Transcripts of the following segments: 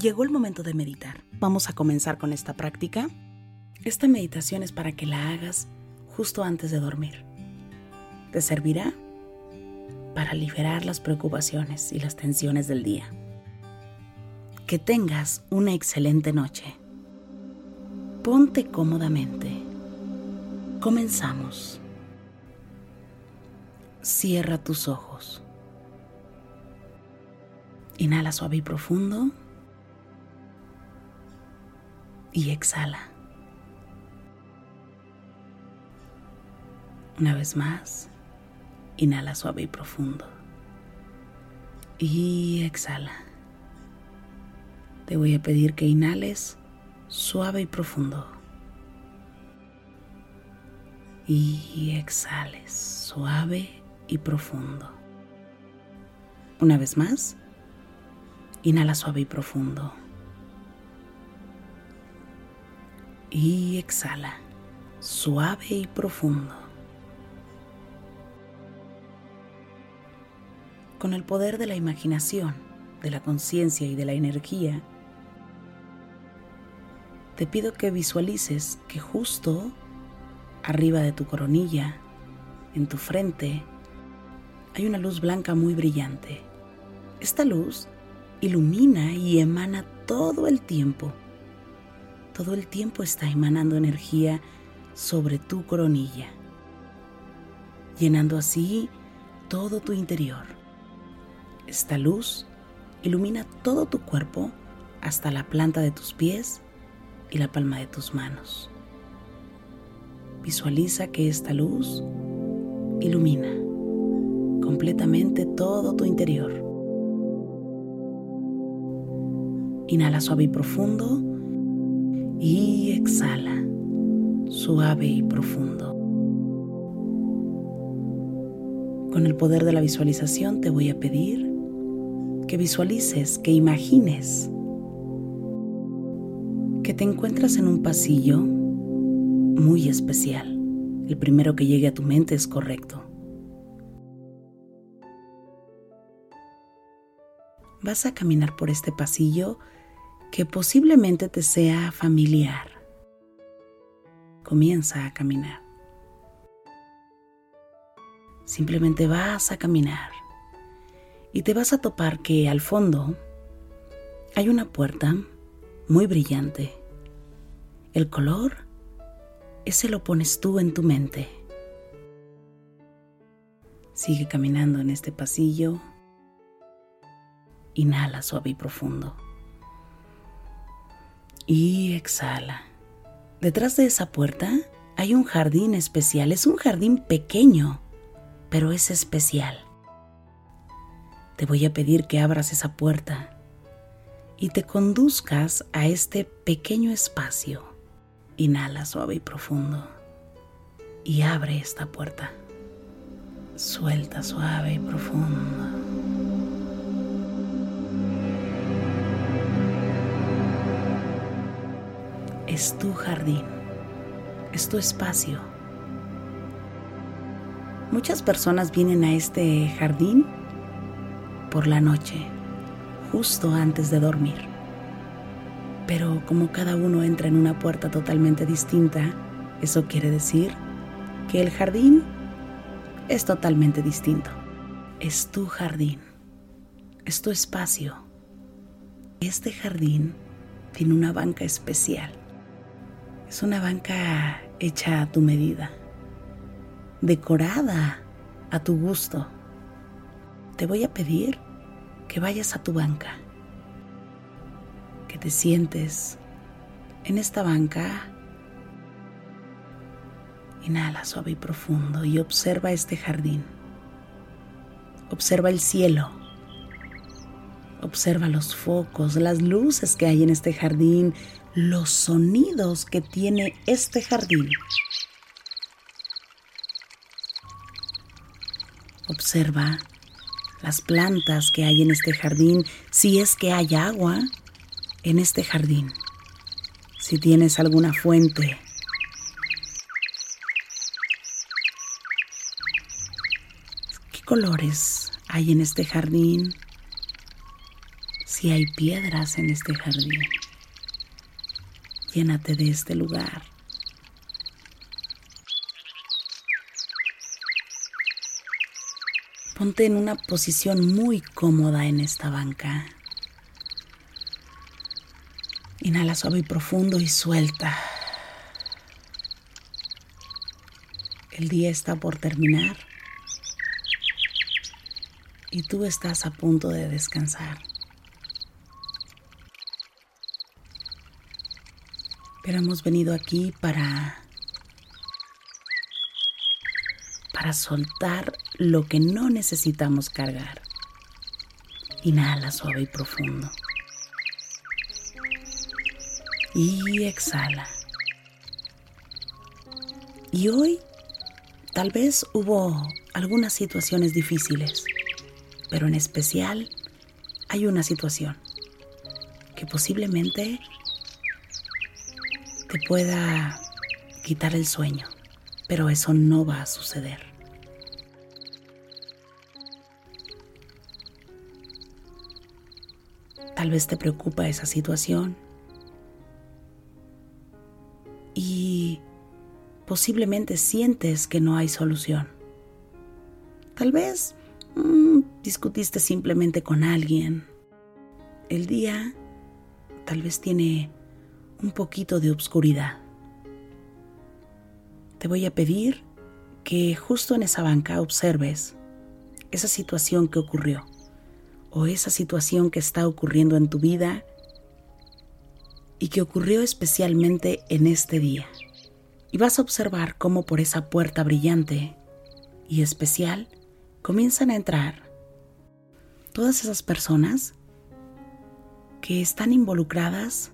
Llegó el momento de meditar. Vamos a comenzar con esta práctica. Esta meditación es para que la hagas justo antes de dormir. Te servirá para liberar las preocupaciones y las tensiones del día. Que tengas una excelente noche. Ponte cómodamente. Comenzamos. Cierra tus ojos. Inhala suave y profundo y exhala. Una vez más, inhala suave y profundo. Y exhala. Te voy a pedir que inhales suave y profundo. Y exhales suave y profundo. Una vez más, inhala suave y profundo. Y exhala, suave y profundo. Con el poder de la imaginación, de la conciencia y de la energía, te pido que visualices que justo arriba de tu coronilla, en tu frente, hay una luz blanca muy brillante. Esta luz ilumina y emana todo el tiempo todo el tiempo está emanando energía sobre tu coronilla, llenando así todo tu interior. Esta luz ilumina todo tu cuerpo hasta la planta de tus pies y la palma de tus manos. Visualiza que esta luz ilumina completamente todo tu interior. Inhala suave y profundo y exhala suave y profundo. Con el poder de la visualización te voy a pedir que visualices, que imagines que te encuentras en un pasillo muy especial. El primero que llegue a tu mente es correcto. Vas a caminar por este pasillo que posiblemente te sea familiar. Comienza a caminar. Simplemente vas a caminar y te vas a topar que al fondo hay una puerta muy brillante. El color, ese lo pones tú en tu mente. Sigue caminando en este pasillo. Inhala suave y profundo y exhala. Detrás de esa puerta hay un jardín especial. Es un jardín pequeño, pero es especial. Te voy a pedir que abras esa puerta y te conduzcas a este pequeño espacio. Inhala suave y profundo y abre esta puerta. Suelta suave y profundo. Es tu jardín, es tu espacio. Muchas personas vienen a este jardín por la noche, justo antes de dormir. Pero como cada uno entra en una puerta totalmente distinta, eso quiere decir que el jardín es totalmente distinto. Es tu jardín, es tu espacio. Este jardín tiene una banca especial es una banca hecha a tu medida, decorada a tu gusto. Te voy a pedir que vayas a tu banca, que te sientes en esta banca. Inhala suave y profundo y observa este jardín. Observa el cielo. Observa los focos, las luces que hay en este jardín, los sonidos que tiene este jardín. Observa las plantas que hay en este jardín, si es que hay agua en este jardín, si tienes alguna fuente. ¿Qué colores hay en este jardín? si hay piedras en este jardín. Llénate de este lugar. Ponte en una posición muy cómoda en esta banca. Inhala suave y profundo y suelta. El día está por terminar y tú estás a punto de descansar. Pero hemos venido aquí para para soltar lo que no necesitamos cargar. Inhala suave y profundo. Y exhala. Y hoy tal vez hubo algunas situaciones difíciles, pero en especial hay una situación que posiblemente te pueda quitar el sueño, pero eso no va a suceder. Tal vez te preocupa esa situación y posiblemente sientes que no hay solución. Tal vez mmm, discutiste simplemente con alguien. El día tal vez tiene un poquito de obscuridad. Te voy a pedir que justo en esa banca observes esa situación que ocurrió o esa situación que está ocurriendo en tu vida y que ocurrió especialmente en este día. Y vas a observar cómo por esa puerta brillante y especial comienzan a entrar todas esas personas que están involucradas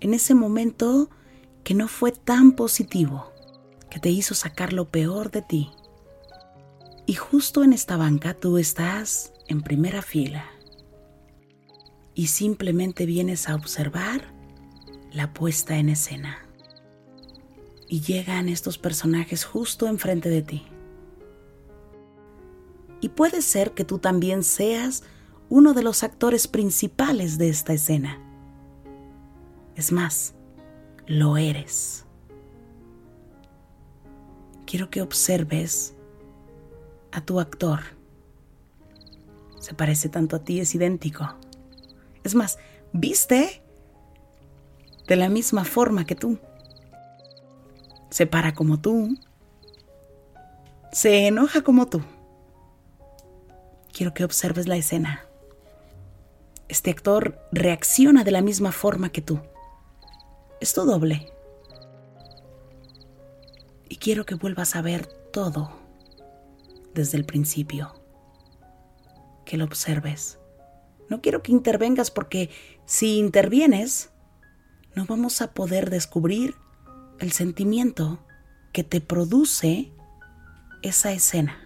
en ese momento que no fue tan positivo, que te hizo sacar lo peor de ti. Y justo en esta banca tú estás en primera fila y simplemente vienes a observar la puesta en escena. Y llegan estos personajes justo enfrente de ti. Y puede ser que tú también seas uno de los actores principales de esta escena. Es más, lo eres. Quiero que observes a tu actor. Se parece tanto a ti, es idéntico. Es más, viste de la misma forma que tú. Se para como tú. Se enoja como tú. Quiero que observes la escena. Este actor reacciona de la misma forma que tú. Es tu doble. Y quiero que vuelvas a ver todo desde el principio. Que lo observes. No quiero que intervengas porque si intervienes, no vamos a poder descubrir el sentimiento que te produce esa escena.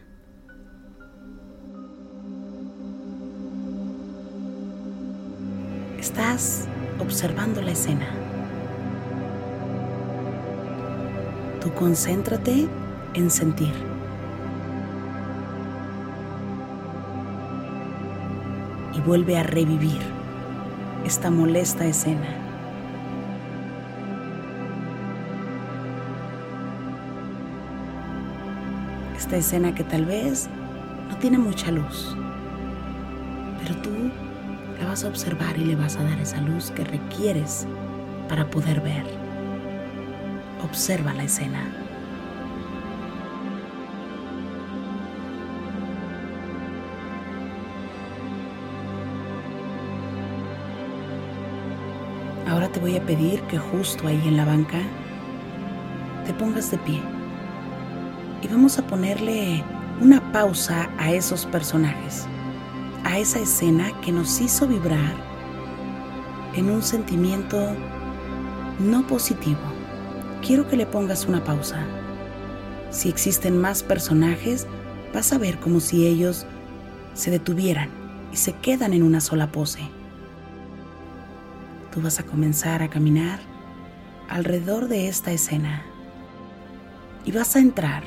Estás observando la escena. Tú concéntrate en sentir. Y vuelve a revivir esta molesta escena. esta escena que tal vez no tiene mucha luz, pero tú la vas a observar y le vas a dar esa luz que requieres para poder ver. Observa la escena. Ahora te voy a pedir que justo ahí en la banca te pongas de pie y vamos a ponerle una pausa a esos personajes, a esa escena que nos hizo vibrar en un sentimiento no positivo. Quiero que le pongas una pausa. Si existen más personajes, vas a ver como si ellos se detuvieran y se quedan en una sola pose. Tú vas a comenzar a caminar alrededor de esta escena y vas a entrar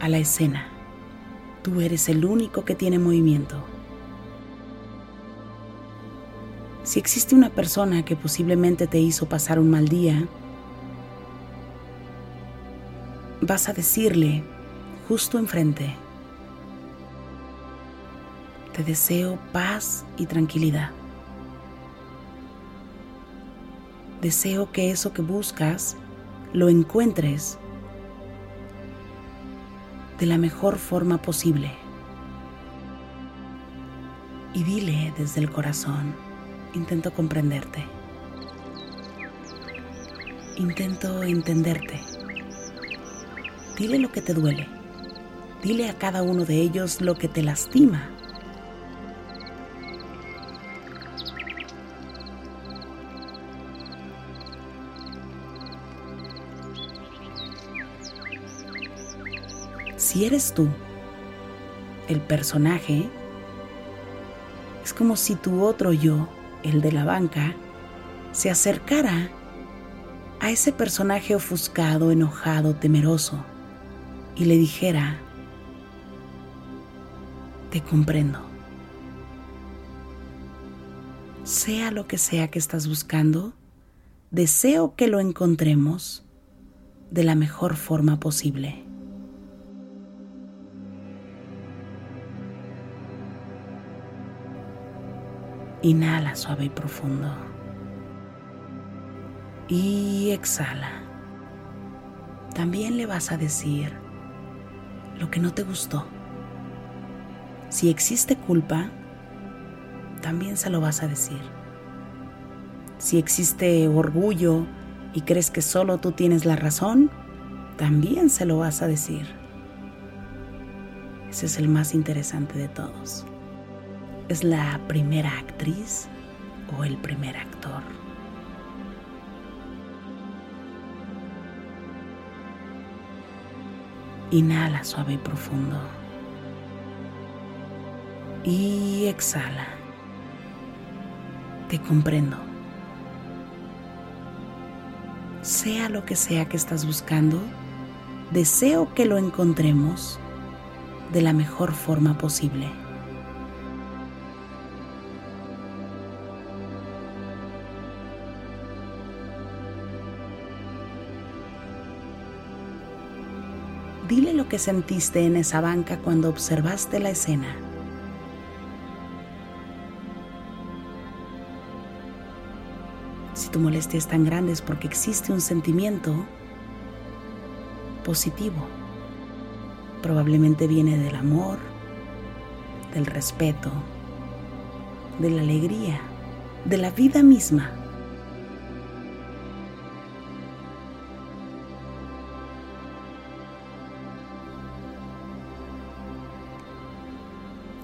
a la escena. Tú eres el único que tiene movimiento. Si existe una persona que posiblemente te hizo pasar un mal día, vas a decirle justo enfrente, te deseo paz y tranquilidad. Deseo que eso que buscas lo encuentres de la mejor forma posible. Y dile desde el corazón, intento comprenderte. Intento entenderte. Dile lo que te duele. Dile a cada uno de ellos lo que te lastima. Si eres tú, el personaje, es como si tu otro yo, el de la banca, se acercara a ese personaje ofuscado, enojado, temeroso, y le dijera, te comprendo. Sea lo que sea que estás buscando, deseo que lo encontremos de la mejor forma posible. Inhala suave y profundo. Y exhala. También le vas a decir lo que no te gustó. Si existe culpa, también se lo vas a decir. Si existe orgullo y crees que solo tú tienes la razón, también se lo vas a decir. Ese es el más interesante de todos es la primera actriz o el primer actor. Inhala suave y profundo. Y exhala. Te comprendo. Sea lo que sea que estás buscando, deseo que lo encontremos de la mejor forma posible. Dile lo que sentiste en esa banca cuando observaste la escena. Si tu molestia es tan grande es porque existe un sentimiento positivo. Probablemente viene del amor, del respeto, de la alegría, de la vida misma.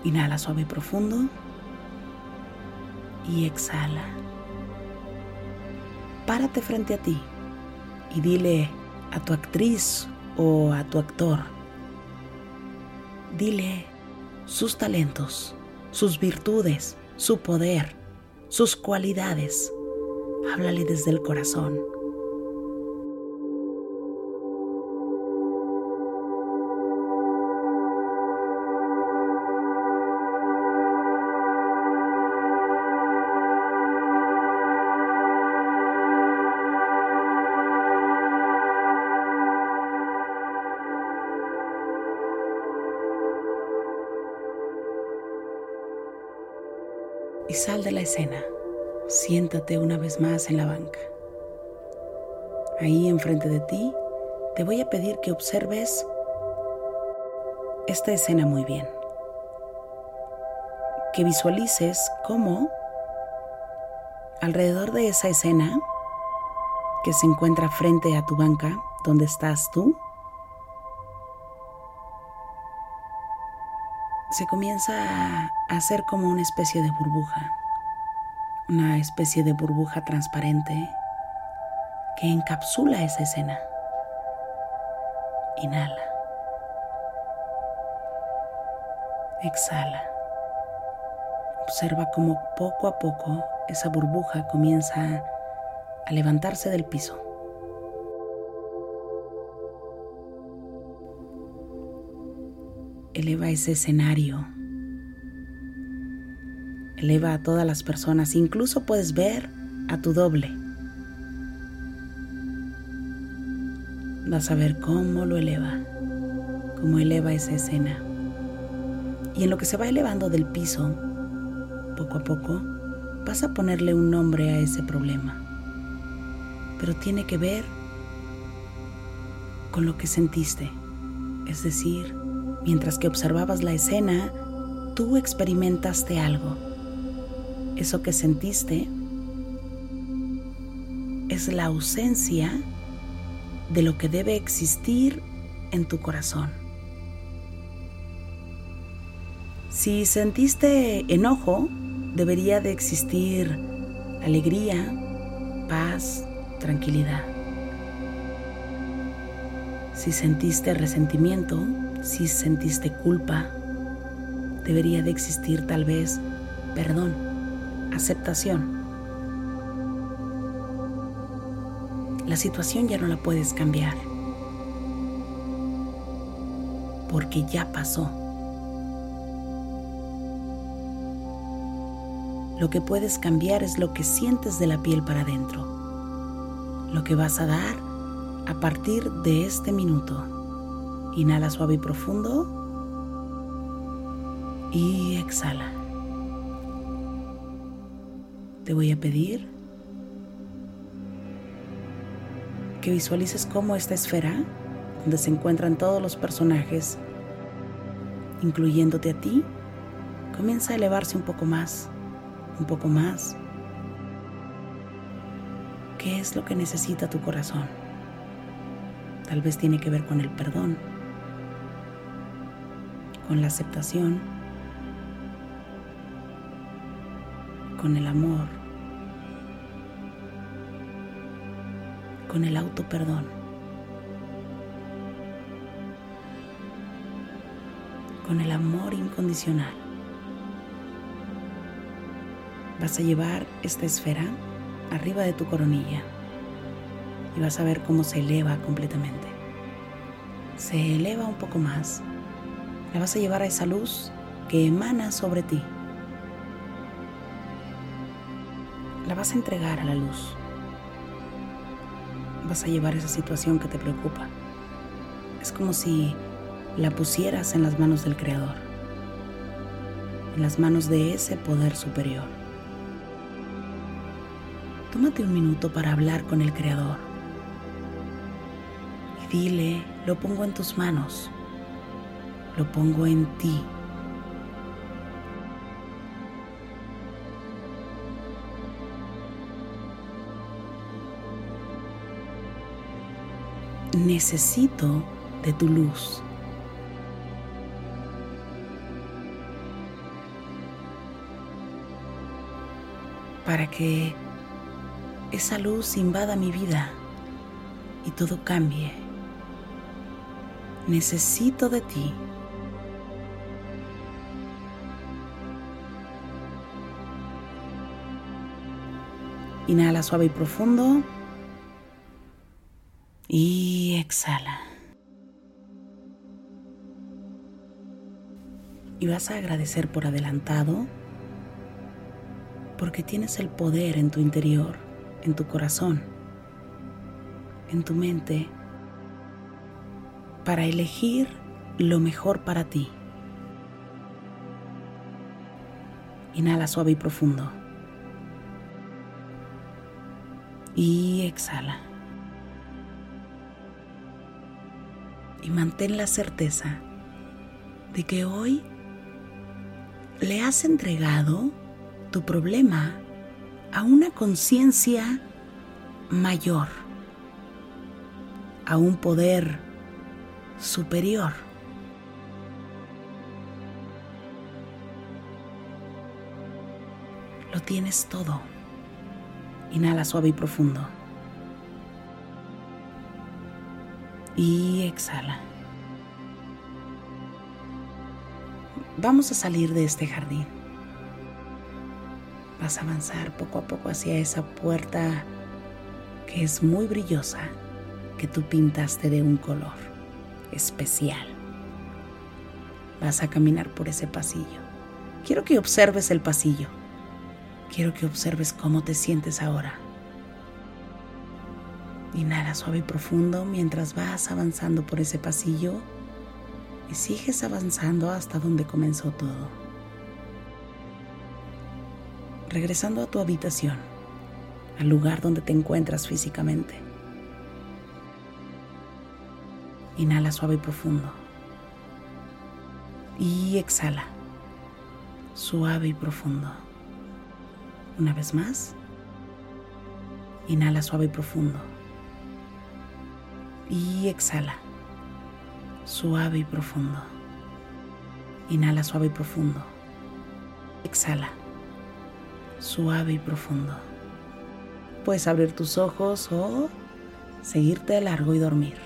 Inhala suave y profundo y exhala. Párate frente a ti y dile a tu actriz o a tu actor, dile sus talentos, sus virtudes, su poder, sus cualidades. Háblale desde el corazón. Escena. Siéntate una vez más en la banca. Ahí enfrente de ti te voy a pedir que observes esta escena muy bien. Que visualices cómo alrededor de esa escena que se encuentra frente a tu banca, donde estás tú, se comienza a hacer como una especie de burbuja, una especie de burbuja transparente que encapsula esa escena. Inhala. Exhala. Observa cómo poco a poco esa burbuja comienza a levantarse del piso. eleva ese escenario, Eleva a todas las personas, incluso puedes ver a tu doble. Vas a ver cómo lo eleva, cómo eleva esa escena. Y en lo que se va elevando del piso, poco a poco, vas a ponerle un nombre a ese problema. Pero tiene que ver con lo que sentiste. Es decir, mientras que observabas la escena, tú experimentaste algo. Eso que sentiste es la ausencia de lo que debe existir en tu corazón. Si sentiste enojo, debería de existir alegría, paz, tranquilidad. Si sentiste resentimiento, si sentiste culpa, debería de existir tal vez perdón, aceptación. La situación ya no la puedes cambiar porque ya pasó. Lo que puedes cambiar es lo que sientes de la piel para adentro. Lo que vas a dar a partir de este minuto. Inhala suave y profundo. Y exhala. Te voy a pedir que visualices cómo esta esfera, donde se encuentran todos los personajes, incluyéndote a ti, comienza a elevarse un poco más un poco más. ¿Qué es lo que necesita tu corazón? Tal vez tiene que ver con el perdón, con la aceptación, con el amor, con el auto perdón, con el amor incondicional vas a llevar esta esfera arriba de tu coronilla y vas a ver cómo se eleva completamente. Se eleva un poco más. La vas a llevar a esa luz que emana sobre ti. La vas a entregar a la luz. Vas a llevar esa situación que te preocupa. Es como si la pusieras en las manos del Creador, en las manos de ese poder superior. Tómate un minuto para hablar con el Creador. Y dile, lo pongo en tus manos, lo pongo en ti. Necesito de tu luz. para que esa luz invada mi vida y todo cambie. Necesito de ti. Inhala suave y profundo. Y exhala. Y vas a agradecer por adelantado porque tienes el poder en tu interior en tu corazón, en tu mente, para elegir lo mejor para ti. Inhala suave y profundo. Y exhala. Y mantén la certeza de que hoy le has entregado tu problema a una conciencia mayor, a un poder superior. Lo tienes todo. Inhala suave y profundo. Y exhala. Vamos a salir de este jardín. Vas a avanzar poco a poco hacia esa puerta que es muy brillosa, que tú pintaste de un color especial. Vas a caminar por ese pasillo. Quiero que observes el pasillo. Quiero que observes cómo te sientes ahora. Inhala suave y profundo mientras vas avanzando por ese pasillo y sigues avanzando hasta donde comenzó todo. Regresando a tu habitación, al lugar donde te encuentras físicamente. Inhala suave y profundo. Y exhala, suave y profundo. Una vez más. Inhala suave y profundo. Y exhala. Suave y profundo. Inhala suave y profundo. Exhala. Suave y profundo. Puedes abrir tus ojos o seguirte de largo y dormir.